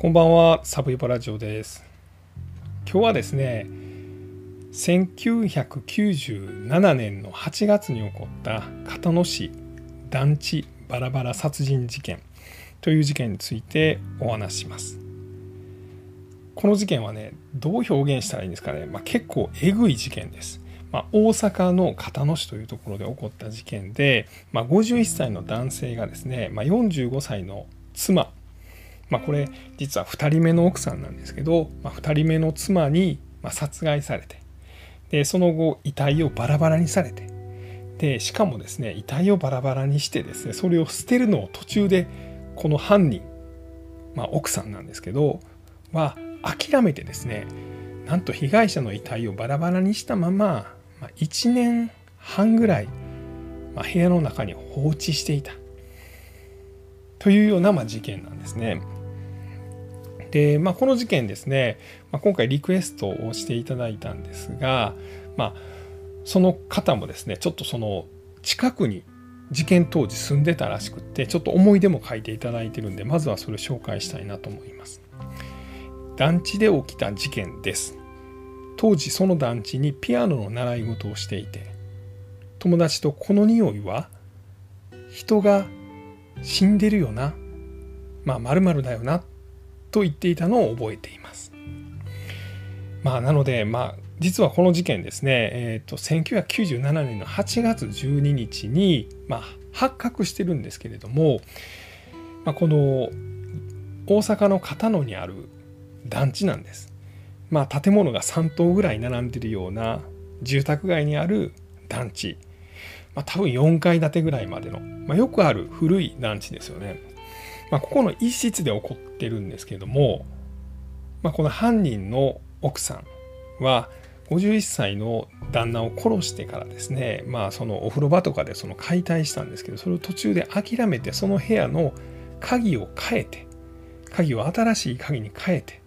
こんばんは、サブイボラジオです。今日はですね、1997年の8月に起こった片野市団地バラバラ殺人事件という事件についてお話しします。この事件はね、どう表現したらいいんですかね、まあ、結構えぐい事件です。まあ、大阪の片野市というところで起こった事件で、まあ、51歳の男性がですね、まあ、45歳の妻まあ、これ実は2人目の奥さんなんですけど、まあ、2人目の妻にま殺害されてでその後遺体をバラバラにされてでしかもですね遺体をバラバラにしてですねそれを捨てるのを途中でこの犯人、まあ、奥さんなんですけどは諦めてですねなんと被害者の遺体をバラバラにしたまま、まあ、1年半ぐらい、まあ、部屋の中に放置していたというようなまあ事件なんですね。で、まあ、この事件ですね、まあ、今回リクエストをしていただいたんですが、まあ、その方もですねちょっとその近くに事件当時住んでたらしくってちょっと思い出も書いていただいてるんでまずはそれを紹介したいなと思います。団地で起きた事件です。当時その団地にピアノの習い事をしていて友達とこの匂いは人が死んでるよなまあ〇〇だよなと言っていたのを覚えています。まあなのでまあ実はこの事件ですね、えーと、1997年の8月12日に、まあ、発覚してるんですけれども、まあ、この大阪の片野にある団地なんです。まあ建物が3棟ぐらい並んでるような住宅街にある団地。まあ、多分4階建てぐらいまでの、まあ、よくある古い団地ですよね。まあ、ここの一室で起こってるんですけども、まあ、この犯人の奥さんは51歳の旦那を殺してからですね、まあ、そのお風呂場とかでその解体したんですけどそれを途中で諦めてその部屋の鍵を変えて鍵を新しい鍵に変えて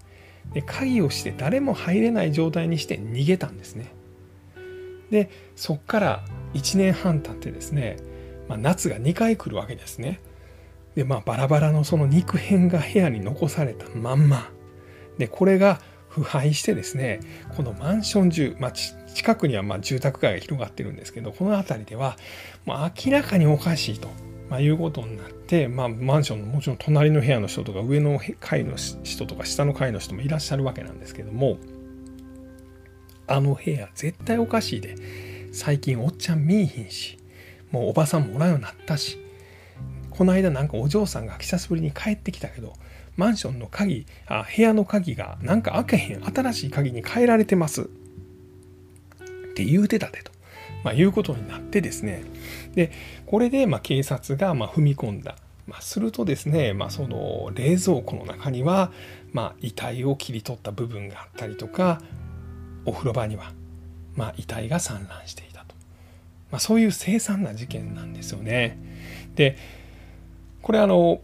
で鍵をして誰も入れない状態にして逃げたんですね。でそっから1年半経ってですね、まあ、夏が2回来るわけですね。でまあバラバラのその肉片が部屋に残されたまんま。でこれが腐敗してですねこのマンション中、まあ、近くにはま住宅街が広がってるんですけどこの辺りではもう明らかにおかしいと、まあ、いうことになって、まあ、マンションのもちろん隣の部屋の人とか上の階の人とか下の階の人もいらっしゃるわけなんですけどもあの部屋絶対おかしいで最近おっちゃん見いひんしもうおばさんもおらんようになったしこの間なんかお嬢さんが久しぶりに帰ってきたけどマンションの鍵あ部屋の鍵がなんか開けへん新しい鍵に変えられてます。って言うてたでと、まあ、いうことになってですね。でこれでま警察がま踏み込んだ、まあ、するとですね、まあ、その冷蔵庫の中にはま遺体を切り取った部分があったりとかお風呂場にはま遺体が散乱していたと、ま、そういう凄惨な事件なんですよね。でこれあの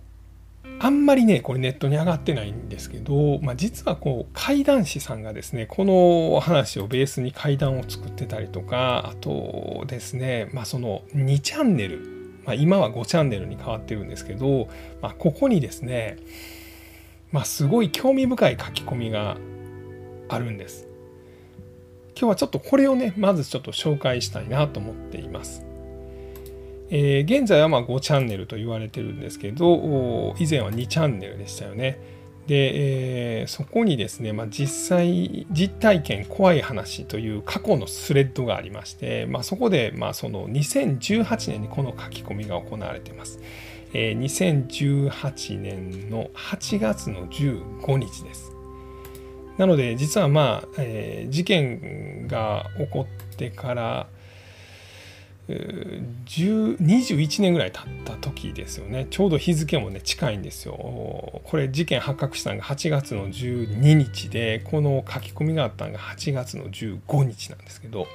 あんまりねこれネットに上がってないんですけど、まあ、実はこう怪談師さんがですねこの話をベースに怪談を作ってたりとかあとですね、まあ、その2チャンネル、まあ、今は5チャンネルに変わってるんですけど、まあ、ここにですね、まあ、すごい興味深い書き込みがあるんです。今日はちょっとこれをねまずちょっと紹介したいなと思っています。えー、現在はま5チャンネルと言われてるんですけど以前は2チャンネルでしたよね。で、えー、そこにですね、まあ、実際実体験怖い話という過去のスレッドがありまして、まあ、そこでまあその2018年にこの書き込みが行われています。えー、2018年の8月の15日です。なので実はまあ、えー、事件が起こってから21年ぐらい経った時ですよね。ちょうど日付もね近いんですよ。これ事件発覚したのが8月の12日でこの書き込みがあったのが8月の15日なんですけど。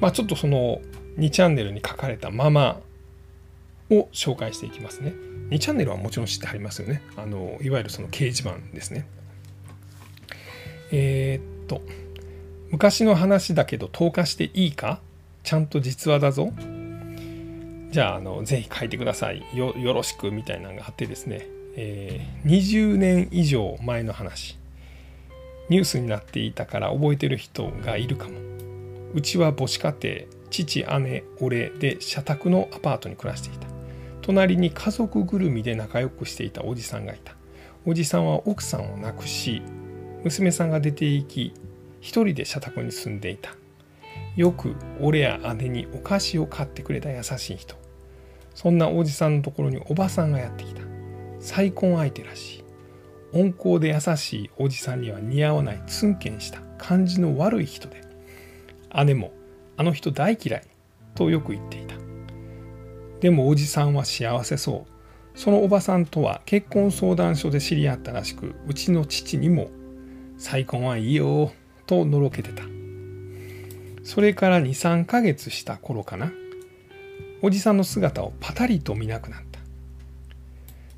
まあちょっとその2チャンネルに書かれたままを紹介していきますね。2チャンネルはもちろん知ってありますよね。あのいわゆるその掲示板ですね。えー、っと昔の話だけど投下していいか？ちゃんと実話だぞ。じゃああのぜひ書いてください。よよろしくみたいなのがあってですね、えー、20年以上前の話。ニュースになっていたから覚えてる人がいるかも。うちは母子家庭父姉俺で社宅のアパートに暮らしていた。隣に家族ぐるみで仲良くしていたおじさんがいた。おじさんは奥さんを亡くし娘さんが出て行き一人で社宅に住んでいた。よく俺や姉にお菓子を買ってくれた優しい人。そんなおじさんのところにおばさんがやってきた。再婚相手らしい。温厚で優しいおじさんには似合わないツンケンした感じの悪い人で。姉もあの人大嫌いとよく言っていた。でもおじさんは幸せそう。そのおばさんとは結婚相談所で知り合ったらしくうちの父にも「再婚はいいよ」とのろけてた。それから23ヶ月した頃かな。おじさんの姿をパタリと見なくなった。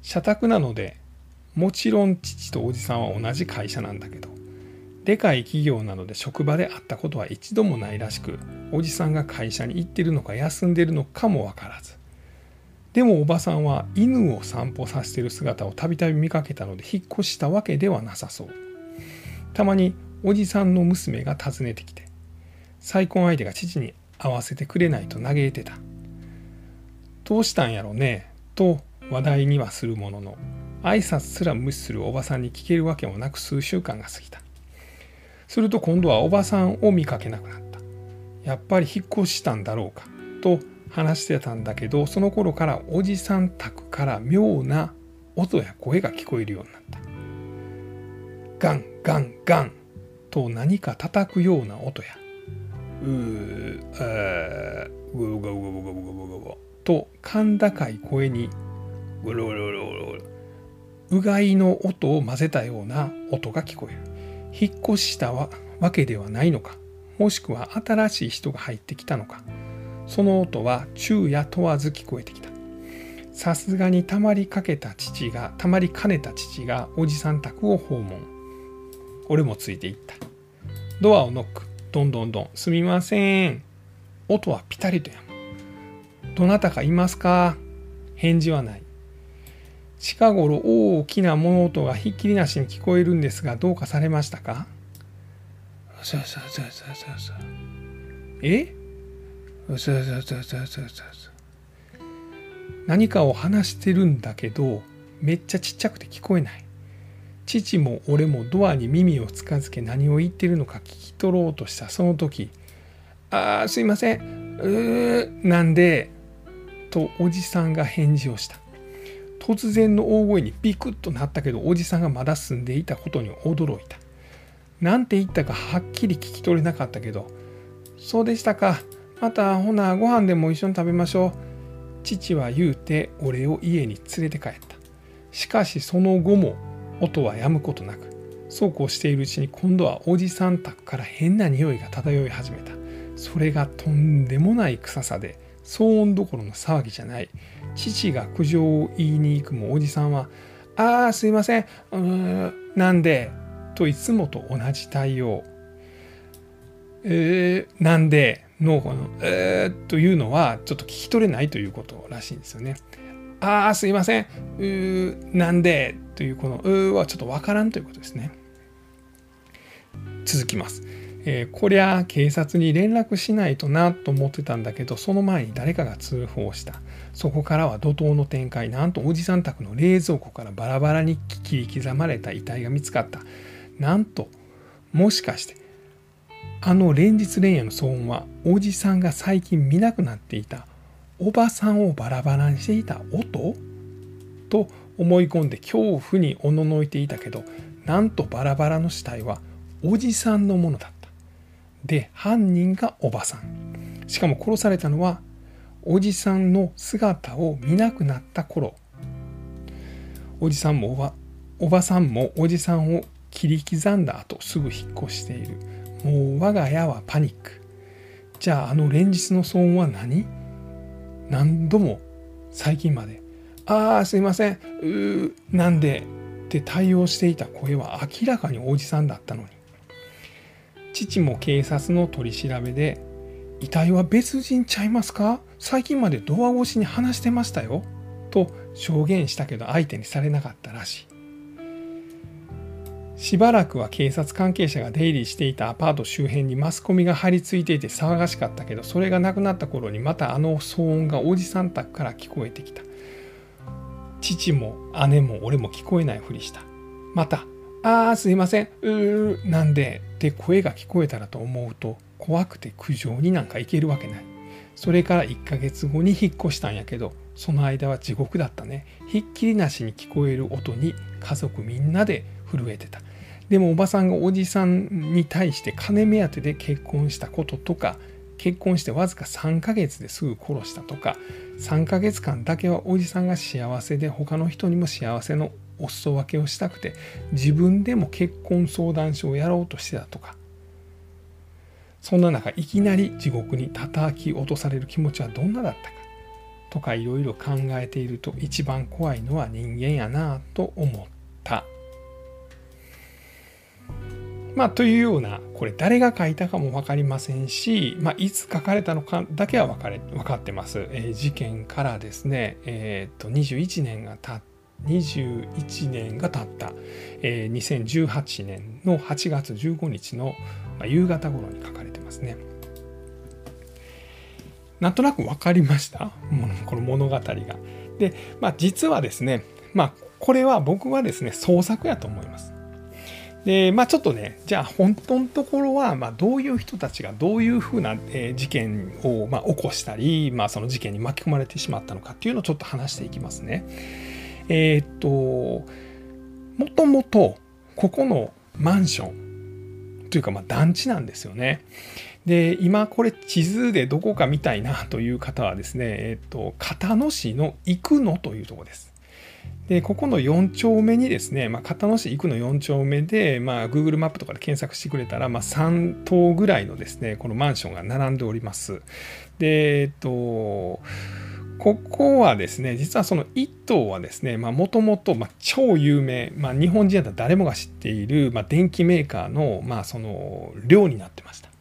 社宅なのでもちろん父とおじさんは同じ会社なんだけどでかい企業なので職場で会ったことは一度もないらしくおじさんが会社に行ってるのか休んでるのかも分からず。でもおばさんは犬を散歩させてる姿をたびたび見かけたので引っ越したわけではなさそう。たまにおじさんの娘が訪ねてきて再婚相手が父に会わせてくれないと嘆いてた。どうしたんやろね？と話題にはするものの挨拶すら無視するおばさんに聞けるわけもなく数週間が過ぎた。すると今度はおばさんを見かけなくなった。やっぱり引っ越したんだろうか？と話してたんだけどその頃からおじさん宅から妙な音や声が聞こえるようになった。ガンガンガンと何か叩くような音やうーあーゴロゴロゴロゴロゴロゴロと甲高い声にゴロゴロゴロゴロうがいの音を混ぜたような音が聞こえる引っ越したわけではないのかもしくは新しい人が入ってきたのかその音は昼夜問わず聞こえてきたさすがにたまりかけた父がたまりかねた父がおじさん宅を訪問俺もついていったドアをノックどんどんどん。すみません。音はピタリとやむ。どなたかいますか？返事はない。近頃大きな物音がひっきりなしに聞こえるんですがどうかされましたか？ささささささえ？ささささささ何かを話してるんだけどめっちゃちっちゃくて聞こえない父も俺もドアに耳を近づけ何を言ってるのか聞き取ろうとしたその時「ああすいません。うーなんで」とおじさんが返事をした。突然の大声にビクッとなったけどおじさんがまだ住んでいたことに驚いた。何て言ったかはっきり聞き取れなかったけど「そうでしたか。またほなご飯でも一緒に食べましょう」父は言うて俺を家に連れて帰った。しかしその後も音は止むことなくそうこうしているうちに今度はおじさん宅から変な匂いが漂い始めたそれがとんでもない臭さで騒音どころの騒ぎじゃない父が苦情を言いに行くもおじさんは「ああすいませんうーなんで?」といつもと同じ対応「えー、なんで?」のこの「えー」というのはちょっと聞き取れないということらしいんですよね。ああすいません。うーなんで？というこの「うー」はちょっとわからんということですね。続きます。えー、こりゃ警察に連絡しないとなと思ってたんだけどその前に誰かが通報した。そこからは怒涛の展開。なんとおじさん宅の冷蔵庫からバラバラに切り刻まれた遺体が見つかった。なんともしかしてあの連日連夜の騒音はおじさんが最近見なくなっていた。おばさんをバラバラにしていた音？と思い込んで恐怖におののいていたけどなんとバラバラの死体はおじさんのものだった。で犯人がおばさん。しかも殺されたのはおじさんの姿を見なくなった頃。おじさんもおばおばさんもおじさんを切り刻んだ後すぐ引っ越している。もう我が家はパニック。じゃああの連日の騒音は何？何度も最近まで「ああすいません。うーなんで?」って対応していた声は明らかにおじさんだったのに。父も警察の取り調べで「遺体は別人ちゃいますか？最近までドア越しに話してましたよ」と証言したけど相手にされなかったらしい。しばらくは警察関係者が出入りしていたアパート周辺にマスコミが張り付いていて騒がしかったけどそれがなくなった頃にまたあの騒音がおじさん宅から聞こえてきた。父も姉も俺も聞こえないふりした。また「ああすいません。うーなんで」って声が聞こえたらと思うと怖くて苦情になんか行けるわけない。それから1ヶ月後に引っ越したんやけどその間は地獄だったね。ひっきりなしに聞こえる音に家族みんなで震えてた。でもおばさんがおじさんに対して金目当てで結婚したこととか結婚してわずか3ヶ月ですぐ殺したとか3ヶ月間だけはおじさんが幸せで他の人にも幸せのお裾分けをしたくて自分でも結婚相談所をやろうとしてたとか。そんな中いきなり地獄に叩き落とされる気持ちはどんなだったか。とかいろいろ考えていると一番怖いのは人間やなと思った。まあ、というようなこれ誰が書いたかも分かりませんし、まあ、いつ書かれたのかだけは分かれ分かってます。えー、事件からですね、えー、と21年が経って21年が経った、えー、2018年の8月15日のまあ夕方頃に書かれてますね。なんとなく分かりました？この物語が。で、まあ、実はですね、まあ、これは僕はですね創作やと思います。で、まあちょっとね、じゃあ本当のところは、まあどういう人たちがどういうふうな、え事件を、まあ起こしたり、まあその事件に巻き込まれてしまったのかっていうのをちょっと話していきますね。えー、っと、もともとここのマンションというかまあ団地なんですよね。で、今これ地図でどこか見たいなという方はですね、えー、っと、片野市の生野というところです。でここの4丁目にですね、まあ、片野市行くの4丁目で、まあ、Google マップとかで検索してくれたら、まあ、3棟ぐらいのですねこのマンションが並んでおります。でえっとここはですね実はその1棟はですねもともと超有名、まあ、日本人だったら誰もが知っている、まあ、電機メーカーの,、まあその寮になってました。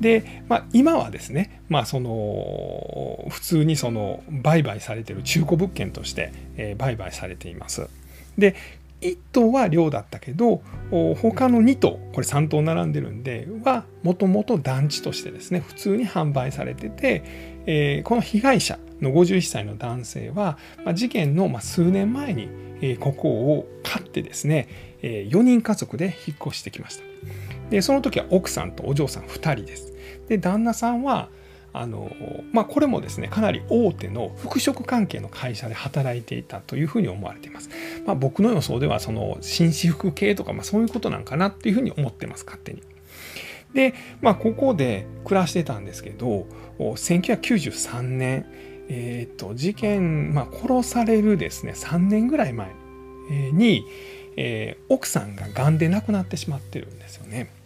で、まあ、今はですね、まあ、その普通にその売買されている中古物件として、売買されています。で1棟は寮だったけど他の2棟これ3棟並んでるんではもともと団地としてですね普通に販売されてて、えー、この被害者の51歳の男性は、まあ、事件の数年前に、ここを買ってですね、4人家族で引っ越してきました。でその時は奥さんとお嬢さん2人です。で旦那さんはあのまあ、これもですねかなり大手の服飾関係の会社で働いていたというふうに思われています。まあ、僕の予想ではその紳士服系とか、まあ、そういうことなんかなっていうふうに思ってます勝手に。で、まあ、ここで暮らしてたんですけど1993年、えーと、事件、まあ、殺されるですね3年ぐらい前に、えー、奥さんが癌で亡くなってしまってるんですよね。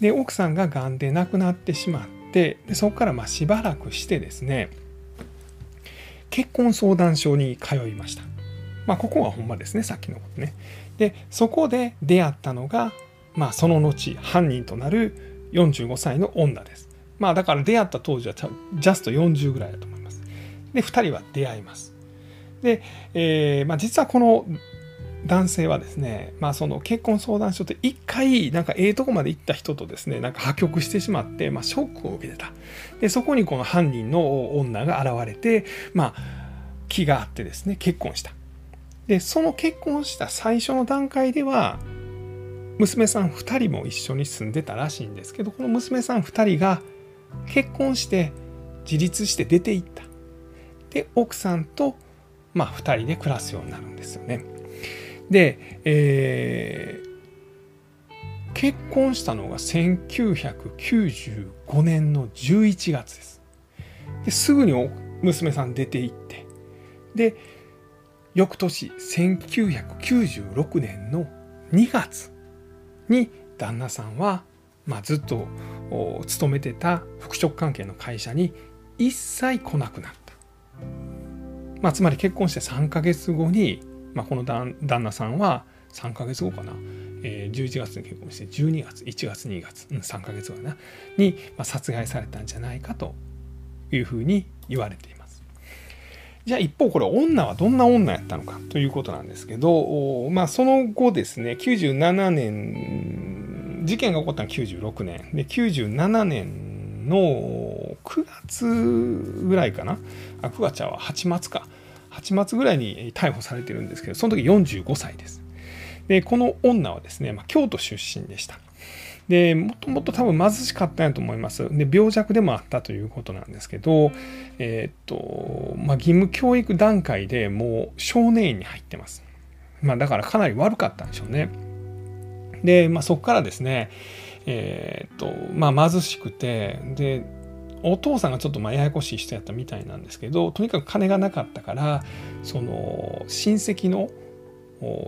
で奥さんががんで亡くなってしまってでそこからましばらくしてですね結婚相談所に通いました。まあ、ここはほんまですねさっきのことね。でそこで出会ったのが、まあ、その後犯人となる45歳の女です。まあだから出会った当時はジャスト40ぐらいだと思います。で2人は出会います。で、えーまあ、実はこの男性はですね、まあ、その結婚相談所って一回なんかええとこまで行った人とですねなんか破局してしまって、まあ、ショックを受けてた。でそこにこの犯人の女が現れて、まあ、気があってですね結婚した。でその結婚した最初の段階では娘さん2人も一緒に住んでたらしいんですけどこの娘さん2人が結婚して自立して出ていった。で奥さんとまあ2人で暮らすようになるんですよね。で、えー、結婚したのが1995年の11月です。ですぐに娘さん出て行ってで翌年1996年の2月に旦那さんは、まあ、ずっと勤めてた服飾関係の会社に一切来なくなった。まあ、つまり結婚して3ヶ月後にまあ、この旦那さんは3ヶ月後かな、えー、11月に結婚して12月1月2月、うん、3ヶ月後かな。に、まあ、殺害されたんじゃないかというふうに言われています。じゃあ一方これ女はどんな女やったのかということなんですけど、まあ、その後ですね97年事件が起こったのは96年。で97年の9月ぐらいかな。あ9月は8月か。8月ぐらいに逮捕されてるんですけどその時45歳です。でこの女はですね、まあ、京都出身でした。でもともと多分貧しかったんやと思います。で病弱でもあったということなんですけどえー、っとまあ義務教育段階でもう少年院に入ってます。まあだからかなり悪かったんでしょうね。で、まあ、そこからですねえー、っとまあ貧しくてでお父さんがちょっとまあややこしい人やったみたいなんですけどとにかく金がなかったからその親戚の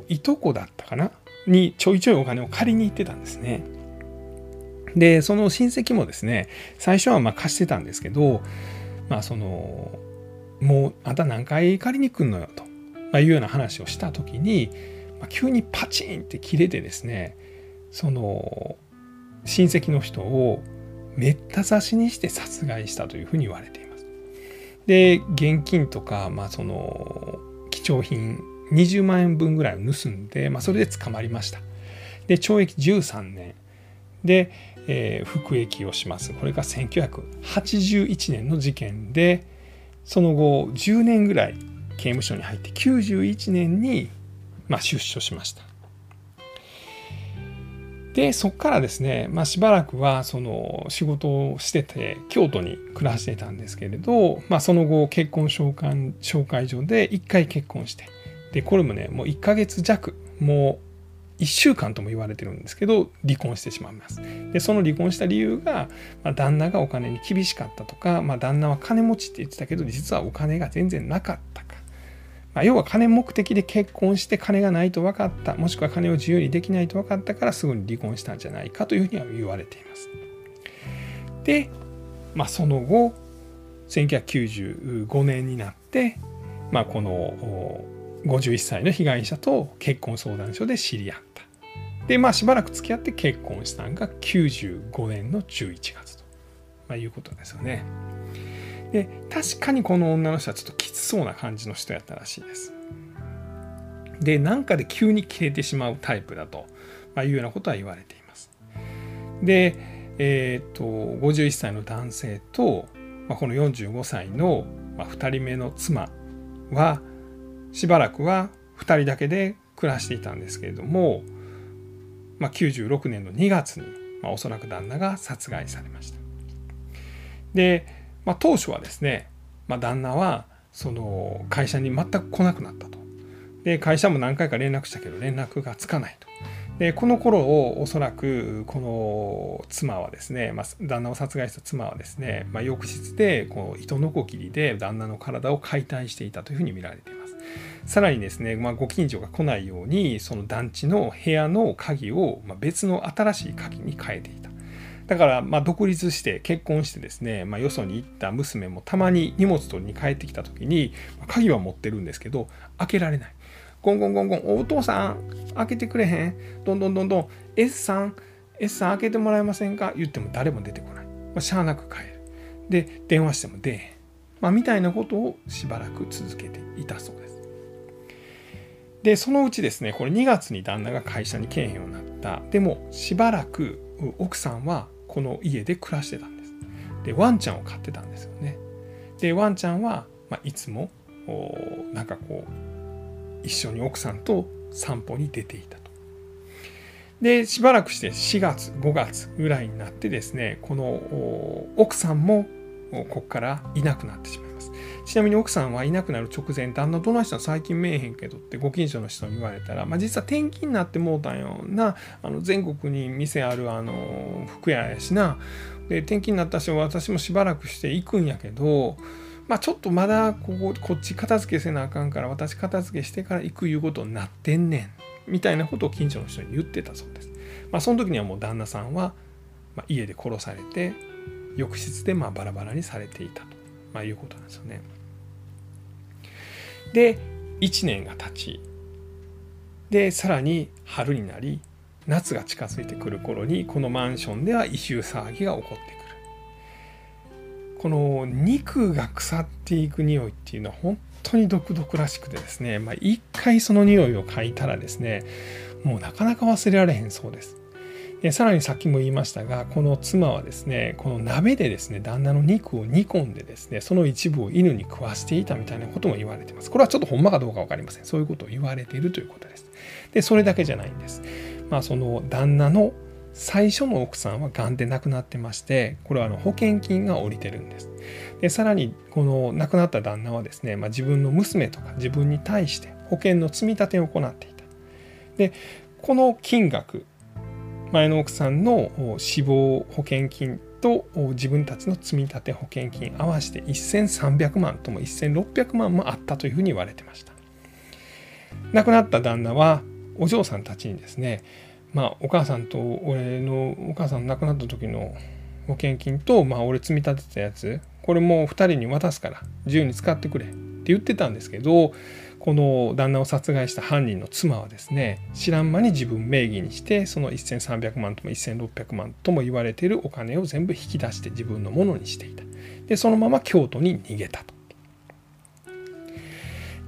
いとこだったかな？にちょいちょいお金を借りに行ってたんですね。でその親戚もですね最初はまあ貸してたんですけどまあそのもうあんた何回借りに来んのよと、まあ、いうような話をした時に、まあ、急にパチンって切れてですねその親戚の人をめった刺しにして殺害したというふうに言われています。で現金とか、まあ、その貴重品20万円分ぐらいを盗んで、まあ、それで捕まりました。で懲役13年で、えー、服役をします。これが1981年の事件でその後10年ぐらい刑務所に入って91年に、まあ、出所しました。でそこからですね、まあ、しばらくはその仕事をしてて京都に暮らしてたんですけれど、まあ、その後結婚紹介紹介所で1回結婚してでこれもねもう1ヶ月弱もう1週間とも言われてるんですけど離婚してしまいます。でその離婚した理由が、まあ、旦那がお金に厳しかったとか、まあ、旦那は金持ちって言ってたけど実はお金が全然なかった。まあ、要は金目的で結婚して金がないと分かったもしくは金を自由にできないと分かったからすぐに離婚したんじゃないかというふうには言われています。で、まあ、その後1995年になって、まあ、この51歳の被害者と結婚相談所で知り合った。でまあしばらく付き合って結婚したのが95年の11月と、まあ、いうことですよね。で確かにこの女の人はちょっときつそうな感じの人やったらしいです。でなんかで急に切れてしまうタイプだと、まあ、いうようなことは言われています。で、えー、っと51歳の男性と、まあ、この45歳の、まあ、2人目の妻はしばらくは2人だけで暮らしていたんですけれども、まあ、96年の2月に、まあ、おそらく旦那が殺害されました。でまあ、当初はですね、まあ、旦那はその会社に全く来なくなったと。で会社も何回か連絡したけど連絡がつかないと。でこの頃をおそらくこの妻はですね、まあ、旦那を殺害した妻はですね、まあ、浴室でこう糸のこぎりで旦那の体を解体していたというふうに見られています。さらにですね、まあ、ご近所が来ないようにその団地の部屋の鍵を別の新しい鍵に変えていた。だからまあ独立して結婚してですね、まあ、よそに行った娘もたまに荷物取りに帰ってきた時に鍵は持ってるんですけど開けられない。ゴンゴンゴンゴンお父さん開けてくれへん？どんどんどんどん S さん S さん開けてもらえませんか？言っても誰も出てこない。まあ、しゃあなく帰る。で電話しても出へん。まあ、みたいなことをしばらく続けていたそうです。でそのうちですねこれ2月に旦那が会社に来えへんようになったでもしばらく奥さんはこの家で暮らしてたんです。でワンちゃんを飼ってたんですよね。でワンちゃんは、まあ、いつもなんかこう一緒に奥さんと散歩に出ていたと。でしばらくして4月5月ぐらいになってですねこの奥さんもここからいなくなってしまう。ちなみに奥さんはいなくなる直前、旦那どないしたん最近見えへんけどってご近所の人に言われたら、まあ、実は転勤になってもうたんよな、あの全国に店あるあの服屋やしな、で転勤になった人私もしばらくして行くんやけど、まあ、ちょっとまだこここっち片付けせなあかんから私片付けしてから行くいうことになってんねん。みたいなことを近所の人に言ってたそうです。まあ、その時にはもう旦那さんは、ま家で殺されて浴室でまあバラバラにされていたと、まあ、いうことなんですよね。で1年が経ちでさらに春になり夏が近づいてくる頃にこのマンションでは異臭騒ぎが起こってくる。この肉が腐っていく匂いっていうのは本当に独特らしくてですね、まあ、一回その匂いを嗅いたらですねもうなかなか忘れられへんそうです。でさらにさっきも言いましたがこの妻はですねこの鍋でですね旦那の肉を煮込んでですねその一部を犬に食わしていたみたいなことも言われてます。これはちょっとほんまかどうか分かりません。そういうことを言われているということです。でそれだけじゃないんです。まあその旦那の最初の奥さんは癌で亡くなってましてこれはあの保険金が下りてるんです。でさらにこの亡くなった旦那はですね、まあ、自分の娘とか自分に対して保険の積み立てを行っていた。でこの金額前の奥さんの死亡保険金と自分たちの積立保険金合わせて1300万とも1600万もあったというふうに言われてました。亡くなった旦那はお嬢さんたちにですねまあお母さんと俺のお母さん亡くなった時の保険金と、まあ、俺積み立てたやつこれもう2人に渡すから自由に使ってくれって言ってたんですけどこの旦那を殺害した犯人の妻はですね知らん間に自分名義にしてその1300万とも1600万とも言われているお金を全部引き出して自分のものにしていた。でそのまま京都に逃げたと。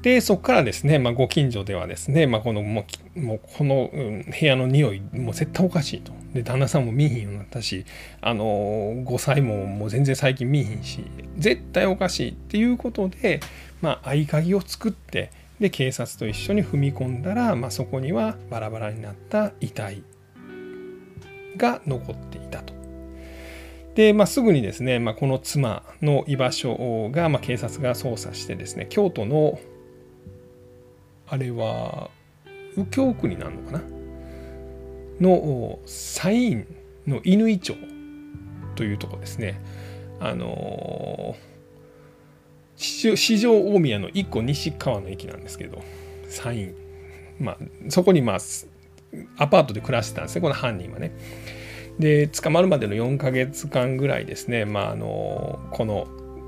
でそこからですね、まあ、ご近所ではですね、まあ、このもうもうこの、部屋の匂いもう絶対おかしいと。で旦那さんも見ひんようになったしあの5歳ももう全然最近見ひんし絶対おかしいっていうことで、まあ、合鍵を作ってで警察と一緒に踏み込んだら、まあ、そこにはバラバラになった遺体が残っていたと。で、まあ、すぐにですね、まあ、この妻の居場所が、まあ、警察が捜査してですね京都のあれは右京区になるのかな？の西院の乾町というとこですねあのー四条大宮の一個西側の駅なんですけど山陰。まあそこにまあアパートで暮らしてたんですね。この犯人はね。で捕まるまでの4ヶ月間ぐらいですね、まあ、あのこの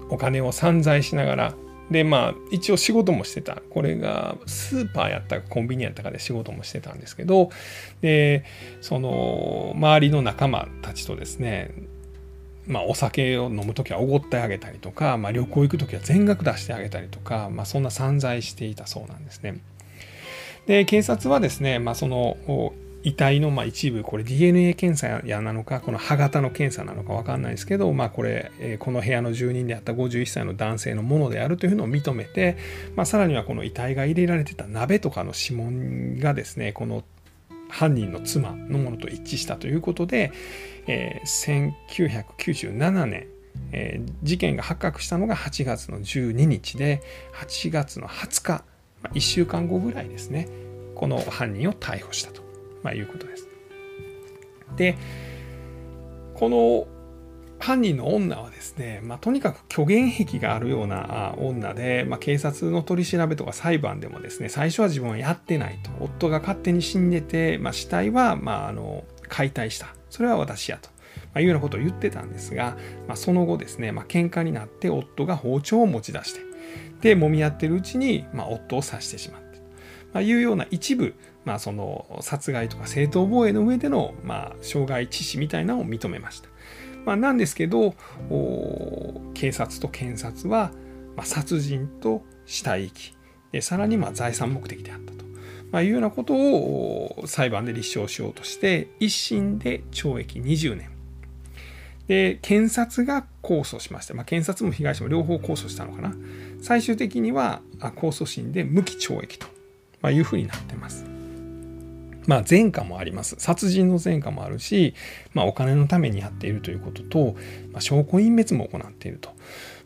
お金を散財しながら。でまあ一応仕事もしてた。これがスーパーやったかコンビニやったかで仕事もしてたんですけど。でその周りの仲間たちとですねまあ、お酒を飲む時はおごってあげたりとか、まあ、旅行行く時は全額出してあげたりとか、まあ、そんな散財していたそうなんですね。で警察はですね、まあ、その遺体のま一部これ DNA 検査やなのかこの歯型の検査なのか分かんないですけど、まあ、これ、えこの部屋の住人であった51歳の男性のものであるというのを認めて、まあ、さらにはこの遺体が入れられてた鍋とかの指紋がですねこの犯人の妻のものと一致したということで、えー、1997年、えー、事件が発覚したのが8月の12日で8月の20日、まあ、1週間後ぐらいですねこの犯人を逮捕したと、まあ、いうことです。でこの犯人の女はですね、まあ、とにかく虚言癖があるような女で、まあ、警察の取り調べとか裁判でもですね最初は自分はやってないと夫が勝手に死んでて、まあ、死体はまああの解体したそれは私やと。ま、いうようなことを言ってたんですが、ま、その後ですね、まあ、喧嘩になって夫が包丁を持ち出してで揉み合ってるうちに、ま、夫を刺してしまってまあ、いうような一部、まあ、その殺害とか正当防衛の上での、まあ、傷害致死みたいなのを認めました。まあ、なんですけど警察と検察は、まあ、殺人と死体遺棄。でさらにまあ財産目的であったと、まあ、いうようなことを裁判で立証しようとして一審で懲役20年。で検察が控訴しまして、まあ、検察も被害者も両方控訴したのかな。最終的には控訴審で無期懲役とまいうふうになってます。まあ、前科もあります。殺人の前科もあるし、まあ、お金のためにやっているということと、まあ、証拠隠滅も行っていると、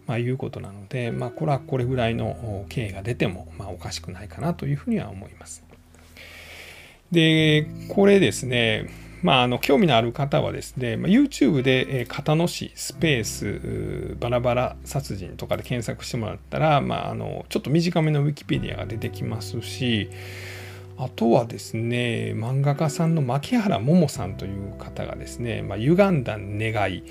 まあ、いうことなので、まあ、これはこれぐらいの刑が出ても、まあ、おかしくないかなというふうには思います。で、これですね、まあ、あの興味のある方はですね、まあ、YouTube で、えー、片野市スペースバラバラ殺人とかで検索してもらったら、まあ、あのちょっと短めのウィキペディアが出てきますし、あとはですね漫画家さんの牧原桃さんという方がですね「まあ、歪んだ願い」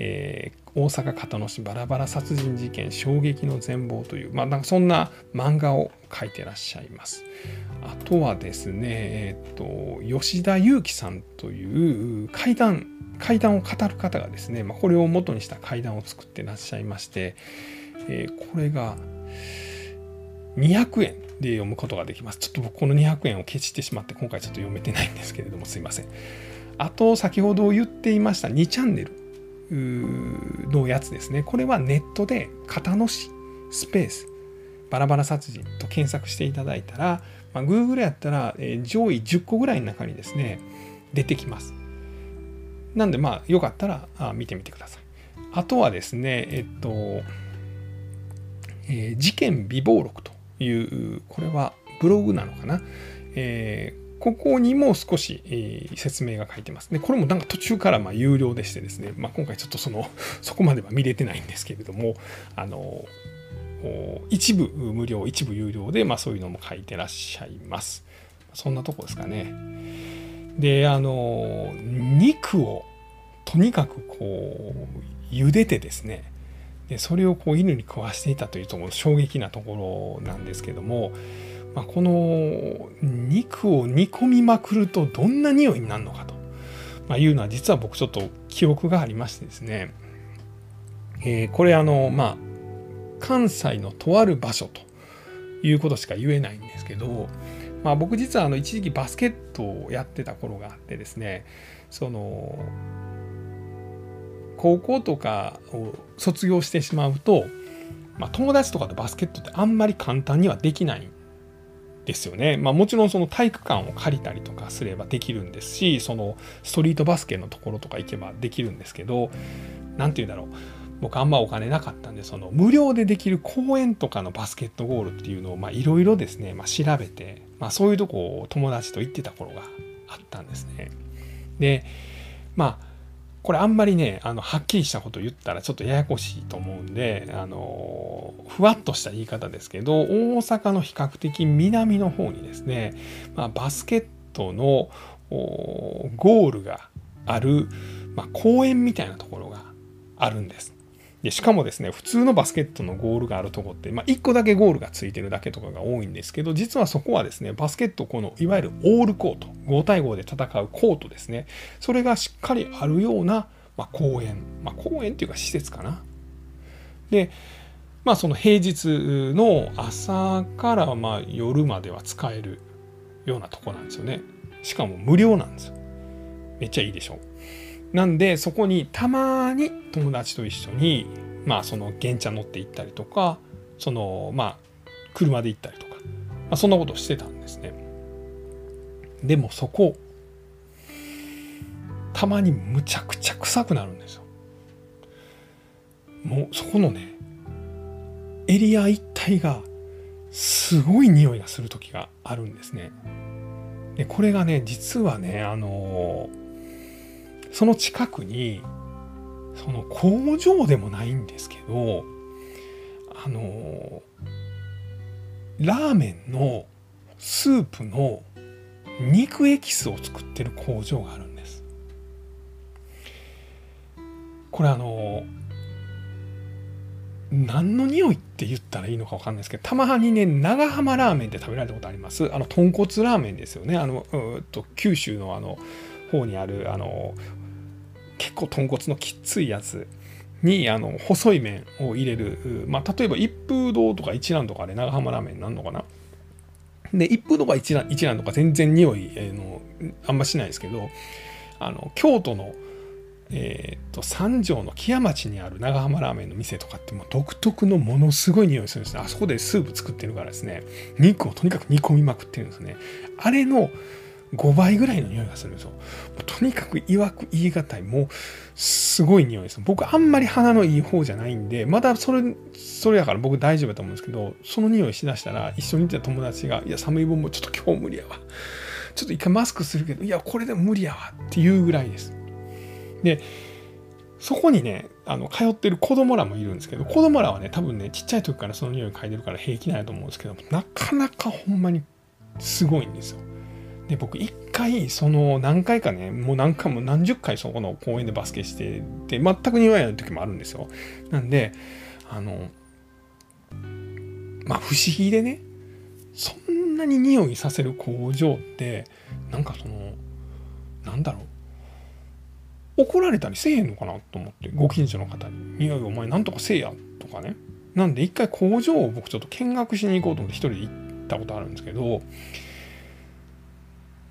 えー、大阪片野市バラバラ殺人事件衝撃の全貌という、まあ、なんかそんな漫画を描いてらっしゃいます。あとはですね、えーと、吉田裕樹さんという怪談階段を語る方がですね、まあ、これを元にした階段を作ってらっしゃいまして、えー、これが200円で読むことができます。ちょっと僕この200円を消してしまって今回ちょっと読めてないんですけれどもすいません。あと先ほど言っていました2チャンネルのやつですね。これはネットで片野市スペースバラバラ殺人と検索していただいたら、まあ、Google やったら、上位10個ぐらいの中にですね出てきます。なんでまあよかったら見てみてください。あとはですね、えっと、えー、事件備忘録というこれはブログなのかな、えー、ここにも少し、えー、説明が書いてます。で、これもなんか途中からま有料でしてですね、まあ、今回ちょっとその、そこまでは見れてないんですけれども、あの、一部無料、一部有料で、まあ、そういうのも書いてらっしゃいます。そんなとこですかね。で、あの、肉をとにかくこう、茹でてですね、でそれをこう犬に食わしていたというところ衝撃なところなんですけども、まあ、この肉を煮込みまくるとどんな匂いになるのかと、まあ、いうのは実は僕ちょっと記憶がありましてですね、えー、これあのまあ関西のとある場所ということしか言えないんですけど、まあ、僕実はあの一時期バスケットをやってた頃があってですねその高校とかを卒業してしまうと、まあ、友達とかとバスケットってあんまり簡単にはできないんですよね。まあ、もちろんその体育館を借りたりとかすればできるんですしそのストリートバスケのところとか行けばできるんですけど何て言うんだろう僕あんまお金なかったんでその無料でできる公園とかのバスケットゴールっていうのをいろいろですね、まあ、調べて、まあ、そういうとこを友達と行ってた頃があったんですね。でまあこれあんまりねあのはっきりしたこと言ったらちょっとややこしいと思うんであのふわっとした言い方ですけど大阪の比較的南の方にですね、まあ、バスケットのゴールがある、まあ、公園みたいなところがあるんです。でしかもですね普通のバスケットのゴールがあるとこって、まあ、1個だけゴールがついてるだけとかが多いんですけど実はそこはですねバスケットこのいわゆるオールコート5対5で戦うコートですね。それがしっかりあるような、まあ、公園、まあ、公園っていうか施設かな。でまあその平日の朝からまあ夜までは使えるようなとこなんですよね。しかも無料なんですよ。めっちゃいいでしょ。うなんでそこにたまに友達と一緒にまあその原茶乗って行ったりとかそのまあ車で行ったりとか、まあ、そんなことしてたんですね。でもそこたまにむちゃくちゃ臭くなるんですよ。もうそこのねエリア一帯がすごい匂いがする時があるんですね。でこれがね実はねあのーその近くにその工場でもないんですけどあのラーメンのスープの肉エキスを作ってる工場があるんです。これあの何の匂いって言ったらいいのか分かんないですけどたまにね長浜ラーメンって食べられたことあります。あの豚骨ラーメンですよね。あのうと九州のあの方にあるあの結構豚骨のきついやつにあの細い麺を入れる、まあ、例えば一風堂とか一蘭とかで長浜ラーメンになるのかな？で一風堂か一蘭とか全然匂いのあんましないですけどあの京都のえーと、三条の木屋町にある長浜ラーメンの店とかってもう独特のものすごい匂いするんですね。あそこでスープ作ってるからですね。肉をとにかく煮込みまくってるんですね。あれの5倍ぐらいの匂いがするんですよ。とにかく曰く言い難い、もうすごい匂いです。僕あんまり鼻のいい方じゃないんで、まだそれ、それやから僕大丈夫だと思うんですけど、その匂いしだしたら一緒にいた友達が、いや寒い分もちょっと今日無理やわ。ちょっと一回マスクするけど、いやこれでも無理やわっていうぐらいです。で、そこにね、あの通ってる子供らもいるんですけど、子供らはね、多分ね、ちっちゃい時からその匂い嗅いでるから平気なんやと思うんですけど、なかなかほんまにすごいんですよ。で僕一回その何回かねもう何回も何十回そこの公園でバスケしてて全く匂いない時もあるんですよ。なんであのまあ不思議でねそんなに匂いさせる工場ってなんかそのなんだろう怒られたりせえへんのかなと思ってご近所の方に「いやいお前なんとかせえや」とかね。なんで一回工場を僕ちょっと見学しに行こうと思って一人で行ったことあるんですけど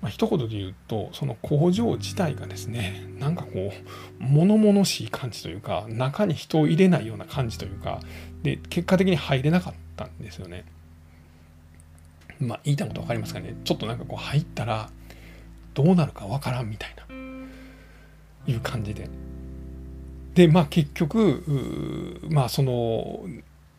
まあ、一言で言うとその工場自体がですねなんかこう物々しい感じというか中に人を入れないような感じというかで結果的に入れなかったんですよね。まあ言いたいこと分かりますかねちょっとなんかこう入ったらどうなるか分からんみたいないう感じで。でまあ結局まあその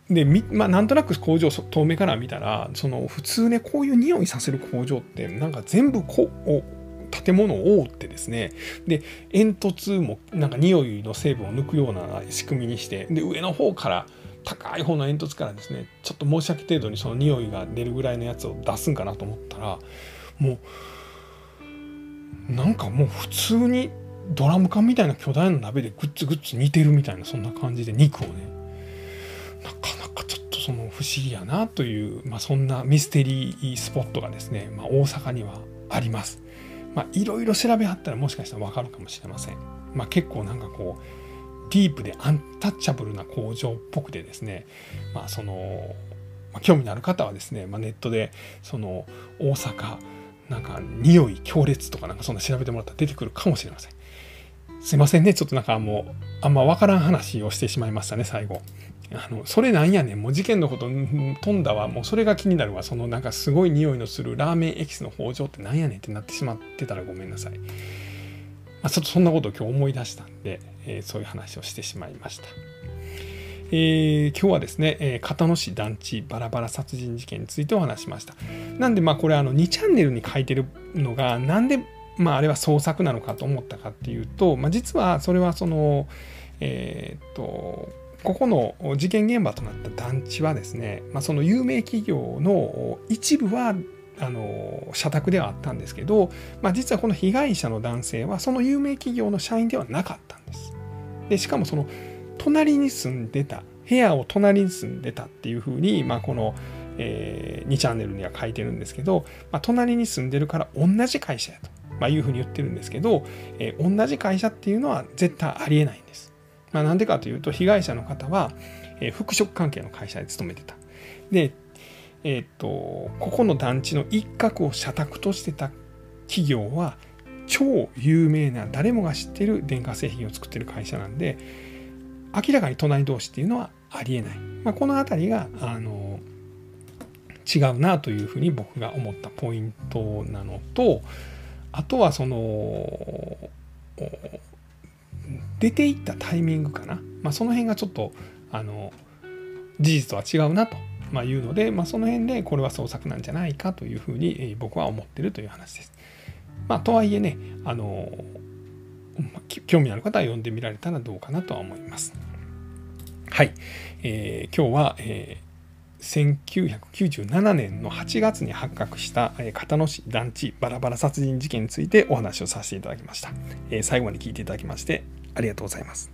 で、まあ、なんとなく工場遠目から見たらその普通ねこういう匂いさせる工場ってなんか全部こう建物を覆ってですね。で煙突もなんか匂いの成分を抜くような仕組みにしてで上の方から高い方の煙突からですねちょっと申し訳程度にその匂いが出るぐらいのやつを出すんかなと思ったらもうなんかもう普通にドラム缶みたいな巨大な鍋でグッツグッツ煮てるみたいなそんな感じで肉をねなかその不思議やなという、まあ、そんなミステリースポットがですね、まあ、大阪にはあります。まあ、いろいろ調べはったらもしかしたらわかるかもしれません。まあ、結構なんかこうディープでアンタッチャブルな工場っぽくてですね、まあ、その、まあ、興味のある方はですね、まあ、ネットでその大阪なんか匂い強烈とかなんかそんな調べてもらったら出てくるかもしれません。すいませんね。ちょっとなんかもう、あんまわからん話をしてしまいましたね、最後。あの、それなんやねん。もう事件のこと飛んだわ。もうそれが気になるわ。そのなんかすごい匂いのするラーメンエキスの包丁ってなんやねんってなってしまってたらごめんなさい。まあ、ちょっとそんなことを今日思い出したんで、えー、そういう話をしてしまいました。えー、今日はですね、えー、片野市団地バラバラ殺人事件についてお話しました。なんでまあこれあの2チャンネルに書いてるのがなんでまあ、あれは創作なのかと思ったかっていうと、まあ、実はそれはその、えー、っとここの事件現場となった団地はですね、まあ、その有名企業の一部はあの社宅ではあったんですけど、まあ、実はこの被害者の男性はその有名企業の社員ではなかったんです。でしかもその隣に住んでた部屋を隣に住んでたっていうふうに、まあ、この、えー、2チャンネルには書いてるんですけど、まあ、隣に住んでるから同じ会社やと。まあ、いうふうに言ってるんですけど、えー、同じ会社っていうのは絶対ありえないんです。まあ、なんでかというと被害者の方は、えー、服飾関係の会社で勤めてた。で、えー、っとここの団地の一角を社宅としてた企業は超有名な誰もが知ってる電化製品を作ってる会社なんで明らかに隣同士っていうのはありえない。まあ、この辺りがあの違うなというふうに僕が思ったポイントなのとあとはその出ていったタイミングかな、まあ、その辺がちょっとあの事実とは違うなと、まあ、いうので、まあ、その辺でこれは創作なんじゃないかというふうに、僕は思ってるという話です。まあ、とはいえねあの興味ある方は読んでみられたらどうかなとは思います。はい、えー、今日は、えー1997年の8月に発覚した片野市団地バラバラ殺人事件についてお話をさせていただきました。最後まで聞いていただきましてありがとうございます。